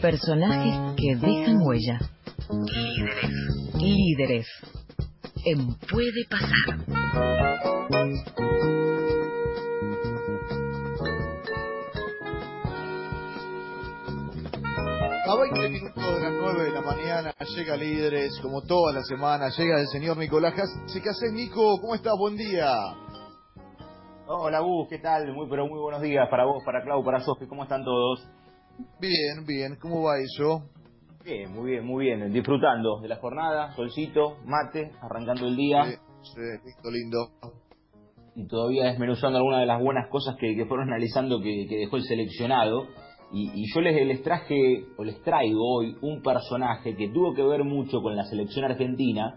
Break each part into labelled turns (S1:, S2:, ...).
S1: Personajes que dejan huella.
S2: Líderes.
S1: Líderes. En Puede Pasar.
S3: A 20 minutos de las 9 de la mañana llega Líderes, como toda la semana, llega el señor Nicolás. ¿Qué haces, Nico? ¿Cómo estás? Buen día.
S4: Hola Gus, ¿qué tal? Muy pero muy buenos días para vos, para Clau, para Sofi, ¿cómo están todos?
S3: Bien, bien. ¿Cómo va eso?
S4: Bien, muy bien, muy bien. Disfrutando de la jornada, solcito, mate, arrancando el día.
S3: Sí, sí, listo, lindo.
S4: Y todavía desmenuzando algunas de las buenas cosas que, que fueron analizando que, que dejó el seleccionado. Y, y yo les, les traje, o les traigo hoy, un personaje que tuvo que ver mucho con la selección argentina,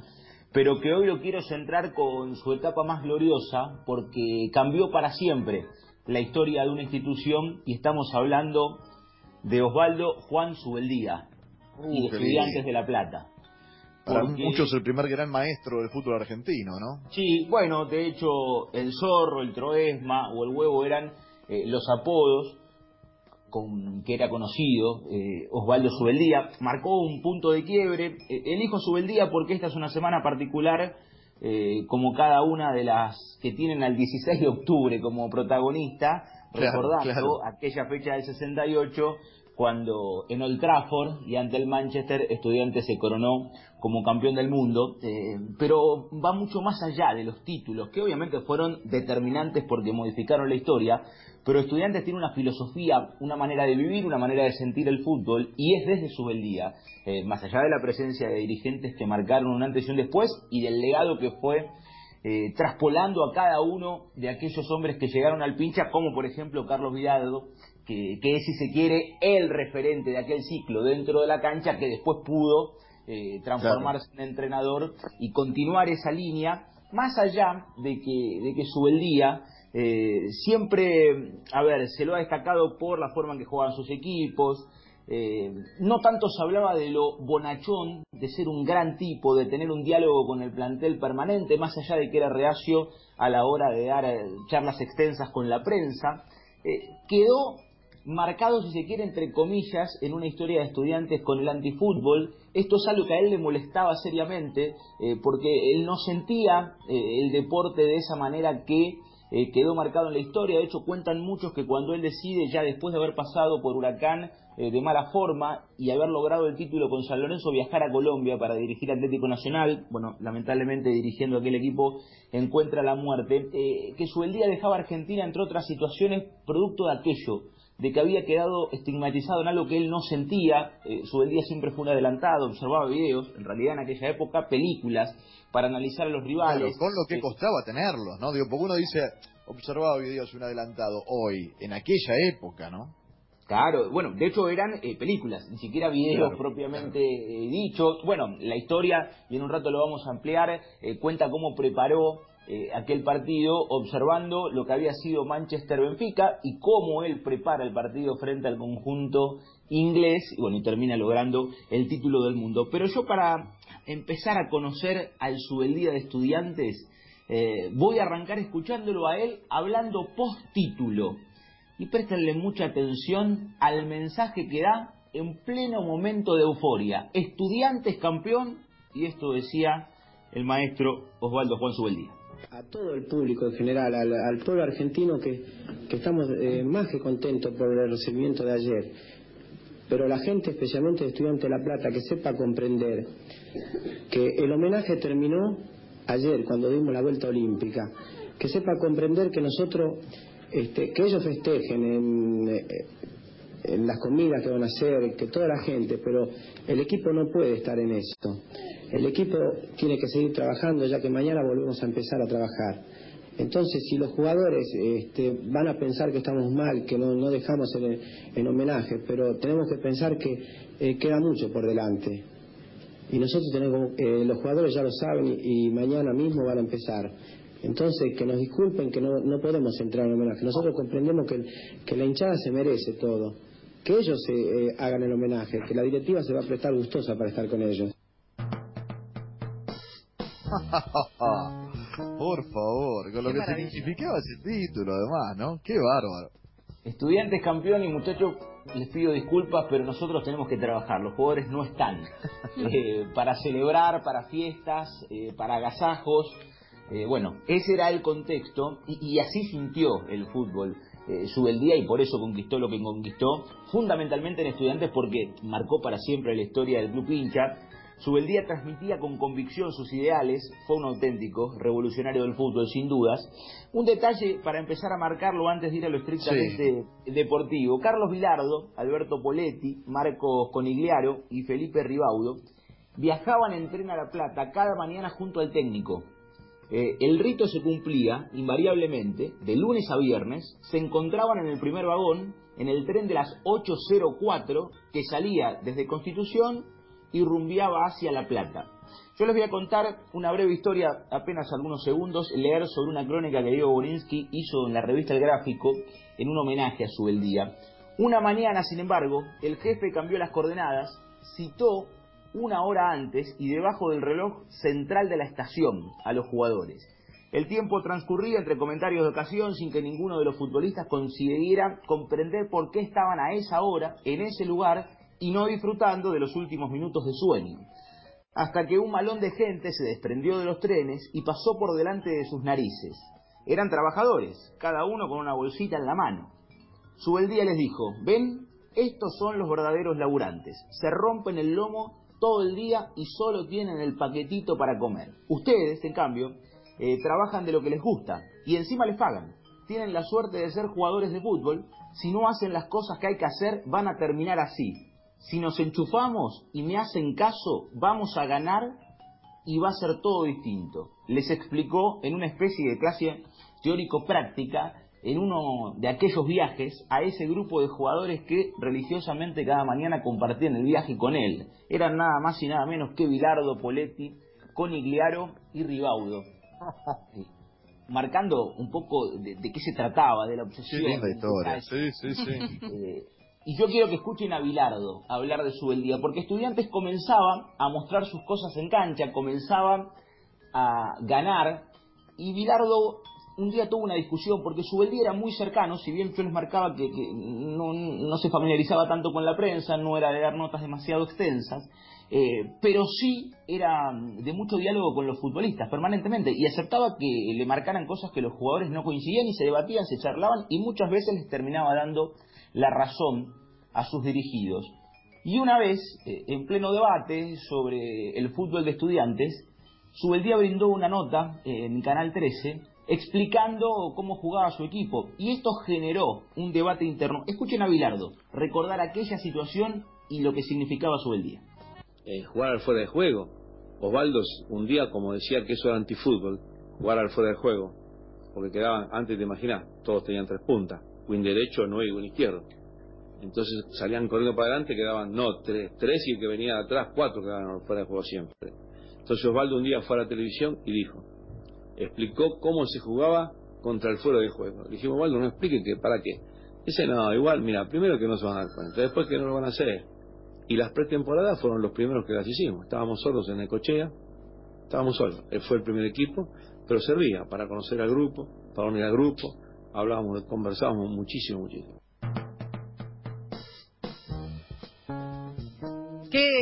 S4: pero que hoy lo quiero centrar con su etapa más gloriosa, porque cambió para siempre la historia de una institución y estamos hablando de Osvaldo Juan Subeldía
S3: Uh,
S4: y Estudiantes de La Plata.
S3: Para
S4: Porque-
S3: muchos el primer gran maestro del fútbol argentino, ¿no?
S4: Sí, bueno, de hecho, el zorro, el troesma o el huevo eran eh, los apodos con que era conocido eh, Osvaldo Subeldía. Marcó un punto de quiebre. Eh, elijo Subeldía porque esta es una semana particular, eh, como cada una de las que tienen al 16 de octubre como protagonista,
S3: Claro,
S4: recordando
S3: claro.
S4: aquella fecha del 68 cuando en Old Trafford y ante el Manchester Estudiantes se coronó como campeón del mundo, eh, pero va mucho más allá de los títulos, que obviamente fueron determinantes porque modificaron la historia, pero Estudiantes tiene una filosofía, una manera de vivir, una manera de sentir el fútbol, y es desde su beldía, eh, más allá de la presencia de dirigentes que marcaron un antes y un después, y del legado que fue eh, traspolando a cada uno de aquellos hombres que llegaron al pincha, como por ejemplo Carlos Vidaldo, que, que es, si se quiere, el referente de aquel ciclo dentro de la cancha, que después pudo eh, transformarse en entrenador y continuar esa línea, más allá de que, de que Subeldía eh, siempre, a ver, se lo ha destacado por la forma en que juegan sus equipos, eh, no tanto se hablaba de lo bonachón, de ser un gran tipo, de tener un diálogo con el plantel permanente, más allá de que era reacio a la hora de dar eh, charlas extensas con la prensa, eh, quedó marcado, si se quiere, entre comillas, en una historia de estudiantes con el antifútbol. Esto es algo que a él le molestaba seriamente, porque él no sentía el deporte de esa manera que eh, quedó marcado en la historia. De hecho, cuentan muchos que cuando él decide, ya después de haber pasado por Huracán eh, de mala forma y haber logrado el título con San Lorenzo, viajar a Colombia para dirigir Atlético Nacional, bueno, lamentablemente dirigiendo aquel equipo, encuentra la muerte, eh, que su día dejaba Argentina, entre otras situaciones, producto de aquello de que había quedado estigmatizado en algo que él no sentía. Eh, Subeldía siempre fue un adelantado, observaba videos, en realidad en aquella época películas, para analizar a los
S3: Claro,
S4: rivales.
S3: con lo que
S4: Eh,
S3: costaba tenerlos, ¿no? Digo, porque uno dice, observaba videos un adelantado hoy, en aquella época, ¿no?
S4: Claro, bueno, de hecho eran eh, películas, ni siquiera videos
S3: Claro,
S4: propiamente eh, dichos. Bueno, la historia, y en un rato lo vamos a ampliar, eh, cuenta cómo preparó eh, aquel partido observando lo que había sido Manchester-Benfica y cómo él prepara el partido frente al conjunto inglés y bueno, y termina logrando el título del mundo. Pero yo para empezar a conocer al Subeldía de Estudiantes, eh, voy a arrancar escuchándolo a él hablando post-título y préstenle mucha atención al mensaje que da en pleno momento de euforia. Estudiantes campeón, y esto decía el maestro Osvaldo Juan Subeldía.
S5: A todo el público en general, al, pueblo argentino que, que estamos eh, más que contentos por el recibimiento de ayer. Pero la gente, especialmente el estudiante de La Plata, que sepa comprender que el homenaje terminó ayer, cuando dimos la vuelta olímpica. Que sepa comprender que nosotros, este, que ellos festejen en, eh, en las comidas que van a hacer, que toda la gente, pero el equipo no puede estar en esto. El equipo tiene que seguir trabajando ya que mañana volvemos a empezar a trabajar. Entonces, si los jugadores este, van a pensar que estamos mal, que no, no dejamos en homenaje, pero tenemos que pensar que eh, queda mucho por delante. Y nosotros tenemos, eh, los jugadores ya lo saben y, mañana mismo van a empezar. Entonces, que nos disculpen que no, no podemos entrar en homenaje. Nosotros comprendemos que, que la hinchada se merece todo. Que ellos eh, eh, hagan el homenaje, que la directiva se va a prestar gustosa para estar con ellos.
S3: Por favor, con lo
S1: Qué
S3: que
S1: maravilla.
S3: significaba ese título, además, ¿no? Qué bárbaro.
S4: Estudiantes campeón y muchachos, les pido disculpas, pero nosotros tenemos que trabajar. Los jugadores no están eh, para celebrar, para fiestas, eh, para agasajos. Eh, bueno, ese era el contexto y, y así sintió el fútbol eh, día y por eso conquistó lo que conquistó, fundamentalmente en estudiantes porque marcó para siempre la historia del club hincha Subeldía transmitía con convicción sus ideales, fue un auténtico revolucionario del fútbol, sin dudas. Un detalle para empezar a marcarlo antes de ir a lo estrictamente deportivo. Carlos Vilardo, Alberto Poletti, Marcos Conigliaro y Felipe Ribaudo viajaban en tren a La Plata cada mañana junto al técnico. Eh, el rito se cumplía invariablemente, de lunes a viernes, se encontraban en el primer vagón, en el tren de las 8.04, que salía desde Constitución y rumbiaba hacia La Plata. Yo les voy a contar una breve historia, apenas algunos segundos, leer sobre una crónica que Diego Borinsky hizo en la revista El Gráfico en un homenaje a su día. Una mañana, sin embargo, el jefe cambió las coordenadas, citó una hora antes y debajo del reloj central de la estación a los jugadores. El tiempo transcurría entre comentarios de ocasión sin que ninguno de los futbolistas consiguiera comprender por qué estaban a esa hora, en ese lugar, y no disfrutando de los últimos minutos de sueño, hasta que un malón de gente se desprendió de los trenes y pasó por delante de sus narices. Eran trabajadores, cada uno con una bolsita en la mano. Subeldía les dijo, ven, estos son los verdaderos laburantes, se rompen el lomo todo el día y solo tienen el paquetito para comer. Ustedes, en cambio, eh, trabajan de lo que les gusta y encima les pagan. Tienen la suerte de ser jugadores de fútbol. Si no hacen las cosas que hay que hacer, van a terminar así, si nos enchufamos y me hacen caso, vamos a ganar y va a ser todo distinto. Les explicó en una especie de clase teórico-práctica en uno de aquellos viajes a ese grupo de jugadores que religiosamente cada mañana compartían el viaje con él. Eran nada más y nada menos que Bilardo, Poletti, Conigliaro y Ribaudo. Marcando un poco de, qué se trataba, de la obsesión.
S3: Sí, sí, sí.
S4: Eh, y yo quiero que escuchen a Bilardo hablar de su día, porque estudiantes comenzaban a mostrar sus cosas en cancha, comenzaban a ganar, y Bilardo un día tuvo una discusión, porque su día era muy cercano, si bien yo les marcaba que, no, no, se familiarizaba tanto con la prensa, no era de dar notas demasiado extensas, eh, pero sí era de mucho diálogo con los futbolistas permanentemente y aceptaba que le marcaran cosas que los jugadores no coincidían y se debatían, se charlaban y muchas veces les terminaba dando la razón a sus dirigidos. Y una vez, eh, en pleno debate sobre el fútbol de estudiantes, Subeldía brindó una nota en Canal 13 explicando cómo jugaba su equipo. Y esto generó un debate interno. Escuchen a Bilardo recordar aquella situación y lo que significaba Subeldía.
S2: Eh, jugar al fuera de juego. Osvaldo un día, como decía, que eso era antifútbol, jugar al fuera de juego. Porque quedaban, antes de imaginar, todos tenían tres puntas win derecho, no y win izquierdo. Entonces salían corriendo para adelante, quedaban, no, tres, tres y el que venía de atrás, cuatro quedaban fuera de juego siempre. Entonces Osvaldo un día fue a la televisión y dijo, explicó cómo se jugaba contra el fuero de juego. Le dijimos, Osvaldo, no explique que, para qué. Dice, no, igual, mira, primero que no se van a dar cuenta, después que no lo van a hacer. Y las pretemporadas fueron los primeros que las hicimos. Estábamos solos en el cochea, estábamos solos. Él fue el primer equipo, pero servía para conocer al grupo, para unir al grupo, hablábamos, conversábamos muchísimo, muchísimo.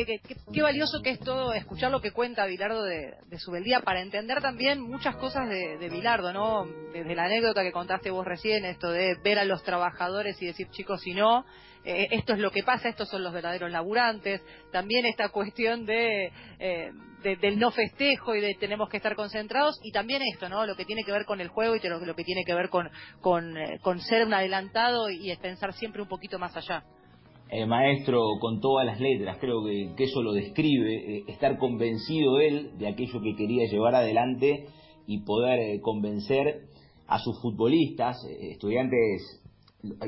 S6: Qué, qué, valioso que es todo escuchar lo que cuenta Bilardo de, su beldía para entender también muchas cosas de, de, Bilardo, ¿no? Desde la anécdota que contaste vos recién, esto de ver a los trabajadores y decir, chicos, si no, eh, esto es lo que pasa, estos son los verdaderos laburantes. También esta cuestión de, eh, del no festejo y de tenemos que estar concentrados. Y también esto, ¿no? Lo que tiene que ver con el juego y lo, que tiene que ver con, con, eh, con ser un adelantado y pensar siempre un poquito más allá.
S4: Maestro con todas las letras, creo que, eso lo describe, estar convencido él de aquello que quería llevar adelante y poder convencer a sus futbolistas, estudiantes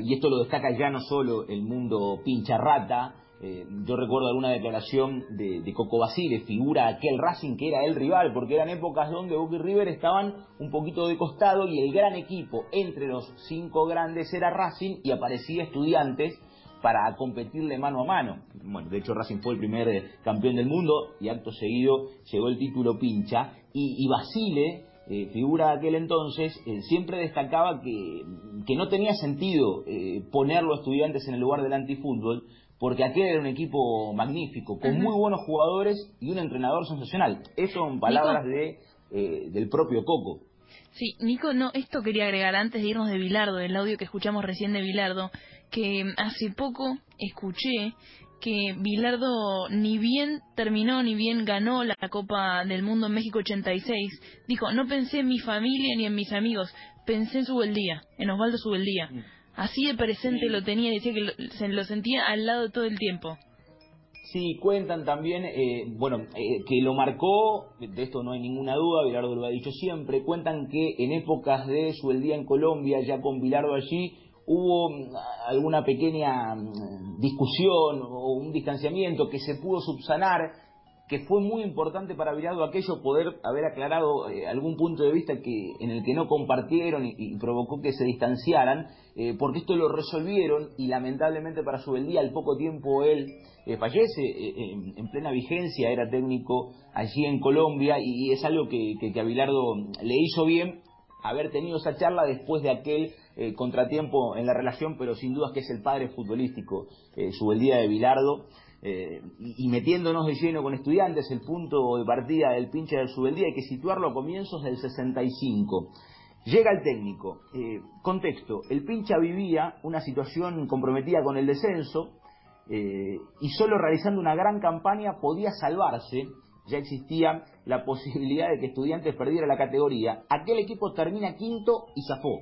S4: y esto lo destaca ya no solo el mundo pincha rata, eh, yo recuerdo alguna declaración de, Coco Basile, figura aquel Racing que era el rival, porque eran épocas donde Boca y River estaban un poquito de costado y el gran equipo entre los cinco grandes era Racing y aparecía estudiantes para competirle mano a mano. Bueno, de hecho Racing fue el primer eh, campeón del mundo y acto seguido llegó el título pincha y, y Basile eh, figura de aquel entonces, eh, siempre destacaba que que no tenía sentido eh, ponerlo a estudiantes en el lugar del antifútbol, porque aquel era un equipo magnífico, con muy buenos jugadores y un entrenador sensacional. Eso son palabras de, eh, del propio Coco.
S7: Sí, Nico, no, esto quería agregar antes de irnos de Bilardo, del audio que escuchamos recién de Bilardo, que hace poco escuché que Bilardo ni bien terminó ni bien ganó la Copa del Mundo en México 86, dijo, no pensé en mi familia ni en mis amigos, pensé en Subeldía, en Osvaldo Subeldía. Mm. Así de presente lo tenía, decía que se lo sentía al lado todo el tiempo.
S4: Sí, cuentan también, eh, bueno, eh, que lo marcó, de esto no hay ninguna duda, Bilardo lo ha dicho siempre, cuentan que en épocas de Subeldía en Colombia, ya con Bilardo allí, hubo mm, alguna pequeña mm, discusión o un distanciamiento que se pudo subsanar, que fue muy importante para Virado aquello poder haber aclarado eh, algún punto de vista que en el que no compartieron y, provocó que se distanciaran, eh, porque esto lo resolvieron y lamentablemente para su día al poco tiempo él eh, fallece en plena vigencia, era técnico allí en Colombia y, es algo que, que a Bilardo le hizo bien haber tenido esa charla después de aquel contratiempo en la relación, pero sin dudas que es el padre futbolístico, eh, día de Bilardo, eh, y, metiéndonos de lleno con estudiantes, el punto de partida del pinche del Subeldía hay que situarlo a comienzos del 65. Llega el técnico. Eh, contexto, el pincha vivía una situación comprometida con el descenso y solo realizando una gran campaña podía salvarse ya existía la posibilidad de que Estudiantes perdiera la categoría. Aquel equipo termina quinto y zafó.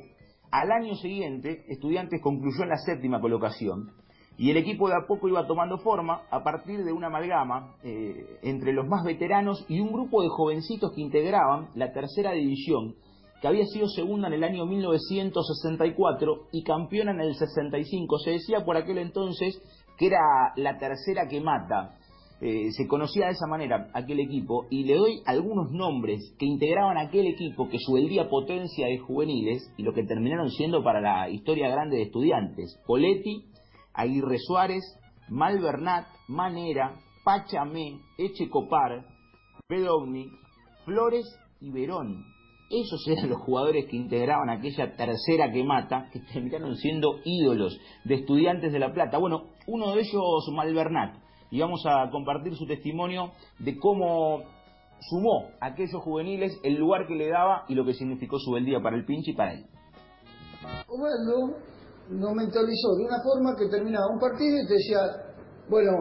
S4: Al año siguiente, Estudiantes concluyó en la séptima colocación y el equipo de a poco iba tomando forma a partir de una amalgama eh, entre los más veteranos y un grupo de jovencitos que integraban la tercera división, que había sido segunda en el año 1964 y campeona en el 65. Se decía por aquel entonces que era la tercera que mata. Eh, se conocía de esa manera aquel equipo y le doy algunos nombres que integraban aquel equipo que día potencia de juveniles y lo que terminaron siendo para la historia grande de estudiantes. Poletti, Aguirre Suárez, Malvernat, Manera, Pachamé, Echecopar, Bedovni, Flores y Verón. Esos eran los jugadores que integraban aquella tercera que mata, que terminaron siendo ídolos de estudiantes de La Plata. Bueno, uno de ellos, Malvernat, y vamos a compartir su testimonio de cómo sumó a aquellos juveniles el lugar que le daba y lo que significó su día para el pinche y para él.
S8: Osvaldo nos mentalizó de una forma que terminaba un partido y te decía, bueno,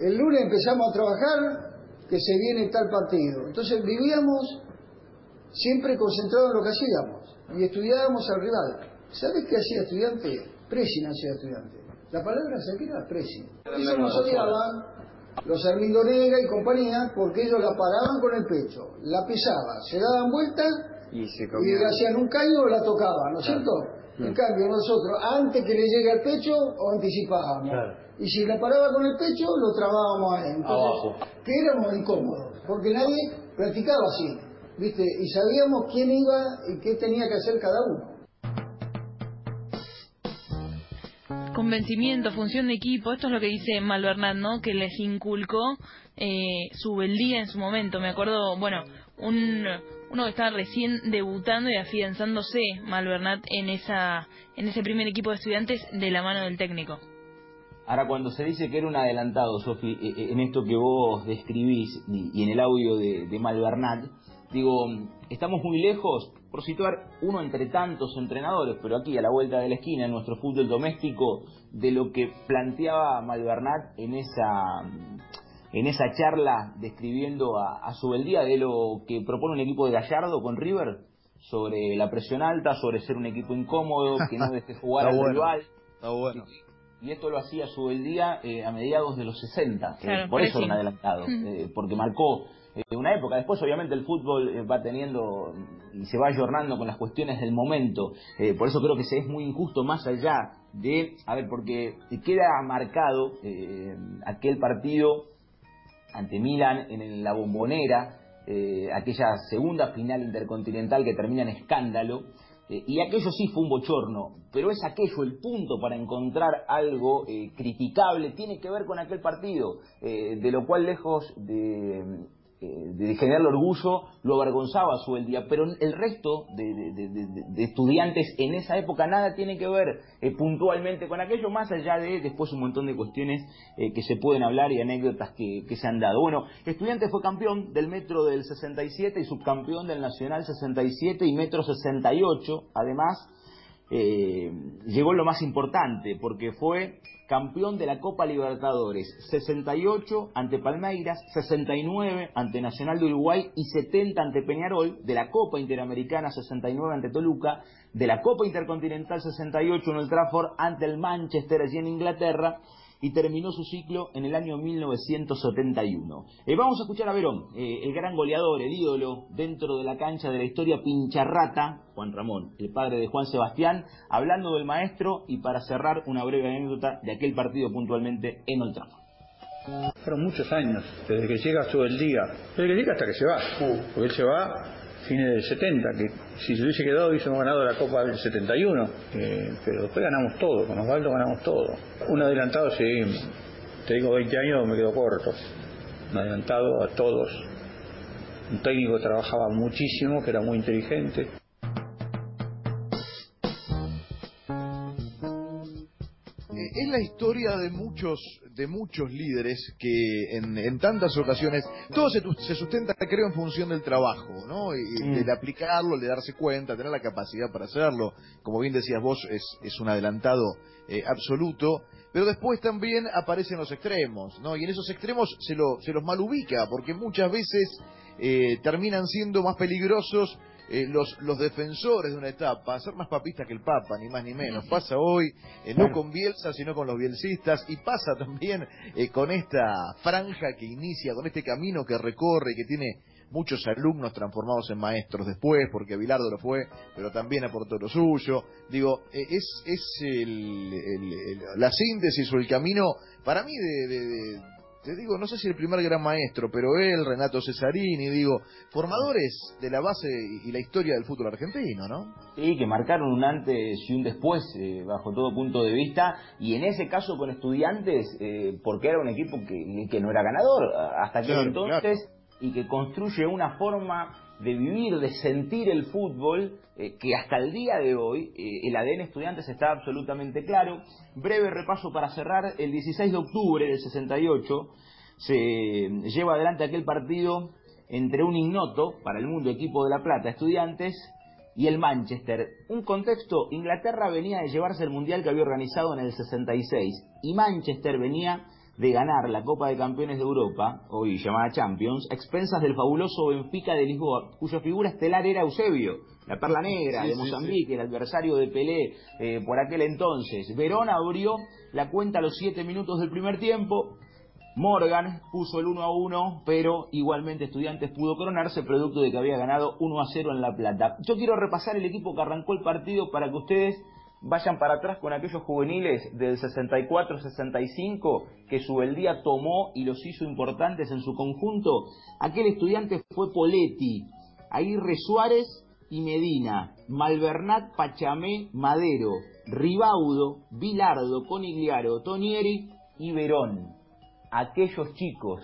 S8: el lunes empezamos a trabajar, que se viene tal partido. Entonces vivíamos siempre concentrados en lo que hacíamos y estudiábamos al rival. ¿Sabes qué hacía estudiante? Presina hacía estudiante. La palabra se queda presi. Eso nos odiaban los Armindo Negra y compañía porque ellos la paraban con el pecho, la pisaban, se daban vueltas y, y hacían un caño o la tocaban, ¿no es cierto? En cambio, nosotros, antes que le llegue al pecho, o anticipábamos. Y si la paraba con el pecho, lo trabábamos ahí. Entonces, que éramos incómodos, porque nadie practicaba así, ¿viste? Y sabíamos quién iba y qué tenía que hacer cada uno.
S7: convencimiento, función de equipo, esto es lo que dice Malvernat, ¿no? Que les inculcó eh, su beldía en su momento. Me acuerdo, bueno, un, uno que estaba recién debutando y afianzándose, Malvernat, en, esa, en ese primer equipo de estudiantes de la mano del técnico.
S4: Ahora, cuando se dice que era un adelantado, Sofi, eh, eh, en esto que vos describís y en el audio de, de Malvernat, digo, estamos muy lejos por situar uno entre tantos entrenadores, pero aquí a la vuelta de la esquina en nuestro fútbol doméstico, de lo que planteaba Malvernat en esa, en esa charla describiendo a, su beldía de lo que propone un equipo de Gallardo con River sobre la presión alta, sobre ser un equipo incómodo, que no deje jugar al rival. Y, esto lo hacía su beldía eh, a mediados de los 60, eh, por eso era un adelantado, eh, porque marcó eh, una época. Después, obviamente, el fútbol eh, va teniendo y se va ayornando con las cuestiones del momento. Eh, por eso creo que se es muy injusto más allá de, a ver, porque queda marcado aquel partido ante Milan en la bombonera, aquella segunda final intercontinental que termina en escándalo. y aquello sí fue un bochorno, pero es aquello el punto para encontrar algo criticable, tiene que ver con aquel partido, de lo cual lejos de eh, de generarle orgullo, lo avergonzaba su día, pero el resto de, estudiantes en esa época nada tiene que ver eh, puntualmente con aquello, más allá de después un montón de cuestiones eh, que se pueden hablar y anécdotas que, que, se han dado. Bueno, Estudiantes fue campeón del Metro del 67 y subcampeón del Nacional 67 y Metro 68, además eh, llegó lo más importante, porque fue campeón de la Copa Libertadores, 68 ante Palmeiras, 69 ante Nacional de Uruguay y 70 ante Peñarol, de la Copa Interamericana 69 ante Toluca, de la Copa Intercontinental 68 en el Trafford ante el Manchester allí en Inglaterra y terminó su ciclo en el año 1971. Eh, vamos a escuchar a Verón, eh, el gran goleador, el ídolo dentro de la cancha de la historia pincharrata, Juan Ramón, el padre de Juan Sebastián, hablando del maestro y para cerrar una breve anécdota de aquel partido puntualmente en Old Trafford.
S9: Fueron muchos años, desde que llega todo el día, desde que llega hasta que se va, porque él se va fines del 70, que si se hubiese quedado hubiésemos ganado la Copa del 71, eh, pero después ganamos todo, con Osvaldo ganamos todo. Un adelantado, sí, te digo 20 años me quedo corto, un adelantado a todos. Un técnico trabajaba muchísimo, que era muy inteligente,
S3: la historia de muchos de muchos líderes que en, tantas ocasiones todo se, se, sustenta creo en función del trabajo no y, mm. de aplicarlo de darse cuenta tener la capacidad para hacerlo. Como bien decías vos es, es un adelantado eh, absoluto. Pero después también aparecen los extremos no y en esos extremos se lo se los mal ubica porque muchas veces eh, terminan siendo más peligrosos eh, los, los defensores de una etapa, ser más papistas que el Papa, ni más ni menos. Pasa hoy, eh, no con Bielsa, sino con los bielsistas, y pasa también eh, con esta franja que inicia, con este camino que recorre, que tiene muchos alumnos transformados en maestros después, porque Bilardo lo fue, pero también aportó lo suyo. Digo, es, es el, la síntesis o el camino, para mí, de te digo, no sé si el primer gran maestro, pero él, Renato Cesarini, digo, formadores de la base y la historia del fútbol argentino, ¿no?
S4: Sí, que marcaron un antes y un después, eh, bajo todo punto de vista, y en ese caso con estudiantes, eh, porque era un equipo que, que no era ganador hasta aquel entonces, y que construye una forma de vivir, de sentir el fútbol, eh, que hasta el día de hoy el ADN estudiantes está absolutamente claro. Breve repaso para cerrar, el 16 de octubre del 68 se lleva adelante aquel partido entre un ignoto para el mundo equipo de La Plata, estudiantes, y el Manchester. Un contexto, Inglaterra venía de llevarse el Mundial que había organizado en el 66 y Manchester venía de ganar la Copa de Campeones de Europa, hoy llamada Champions, expensas del fabuloso Benfica de Lisboa, cuya figura estelar era Eusebio, la perla negra de Mozambique, el adversario de Pelé eh, por aquel entonces. Verón abrió la cuenta a los siete minutos del primer tiempo. Morgan puso el 1 a 1, pero igualmente Estudiantes pudo coronarse producto de que había ganado 1 a 0 en La Plata. Yo quiero repasar el equipo que arrancó el partido para que ustedes vayan para atrás con aquellos juveniles del 64-65 que Subeldía tomó y los hizo importantes en su conjunto. Aquel estudiante fue Poletti, Aguirre Suárez y Medina, Malvernat Pachamé Madero, Ribaudo, Bilardo, Conigliaro, Tonieri y Verón. Aquellos chicos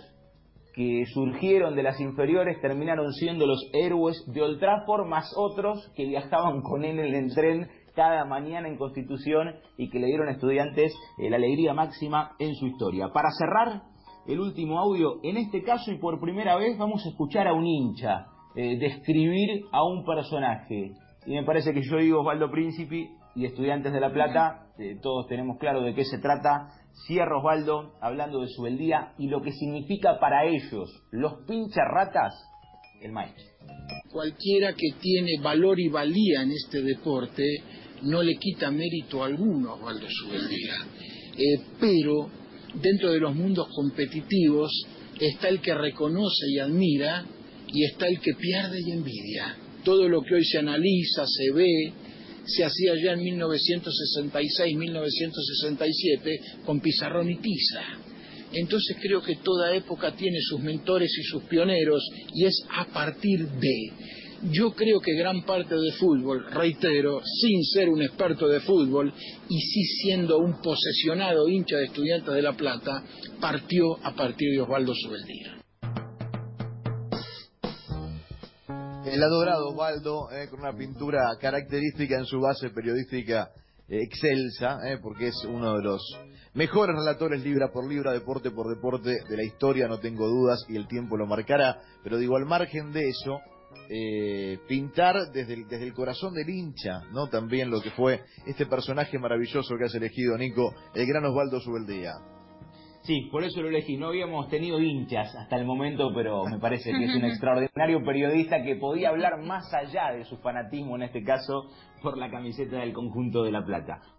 S4: que surgieron de las inferiores terminaron siendo los héroes de Old Trafford, más otros que viajaban con él en el tren cada mañana en Constitución y que le dieron a estudiantes eh, la alegría máxima en su historia. Para cerrar el último audio, en este caso y por primera vez vamos a escuchar a un hincha eh, describir a un personaje. Y me parece que yo digo Osvaldo Príncipe y estudiantes de La Plata, eh, todos tenemos claro de qué se trata. Cierro Osvaldo hablando de su beldía y lo que significa para ellos, los ratas, el maestro.
S10: Cualquiera que tiene valor y valía en este deporte no le quita mérito alguno a Osvaldo Subeldía. Eh, pero dentro de los mundos competitivos está el que reconoce y admira y está el que pierde y envidia. Todo lo que hoy se analiza, se ve, se hacía ya en 1966-1967 con pizarrón y tiza. Entonces creo que toda época tiene sus mentores y sus pioneros y es a partir de yo creo que gran parte del fútbol, reitero, sin ser un experto de fútbol y sí siendo un posesionado hincha de estudiantes de La Plata, partió a partir de Osvaldo Subeldía.
S3: El adorado Osvaldo, eh, con una pintura característica en su base periodística eh, excelsa, eh, porque es uno de los mejores relatores libra por libra, deporte por deporte de la historia, no tengo dudas, y el tiempo lo marcará. Pero digo, al margen de eso, eh, pintar desde el, desde el corazón del hincha, ¿no? También lo que fue este personaje maravilloso que has elegido, Nico, el gran Osvaldo Subeldía.
S4: Sí, por eso lo elegí. No habíamos tenido hinchas hasta el momento, pero me parece que es un extraordinario periodista que podía hablar más allá de su fanatismo, en este caso, por la camiseta del conjunto de La Plata.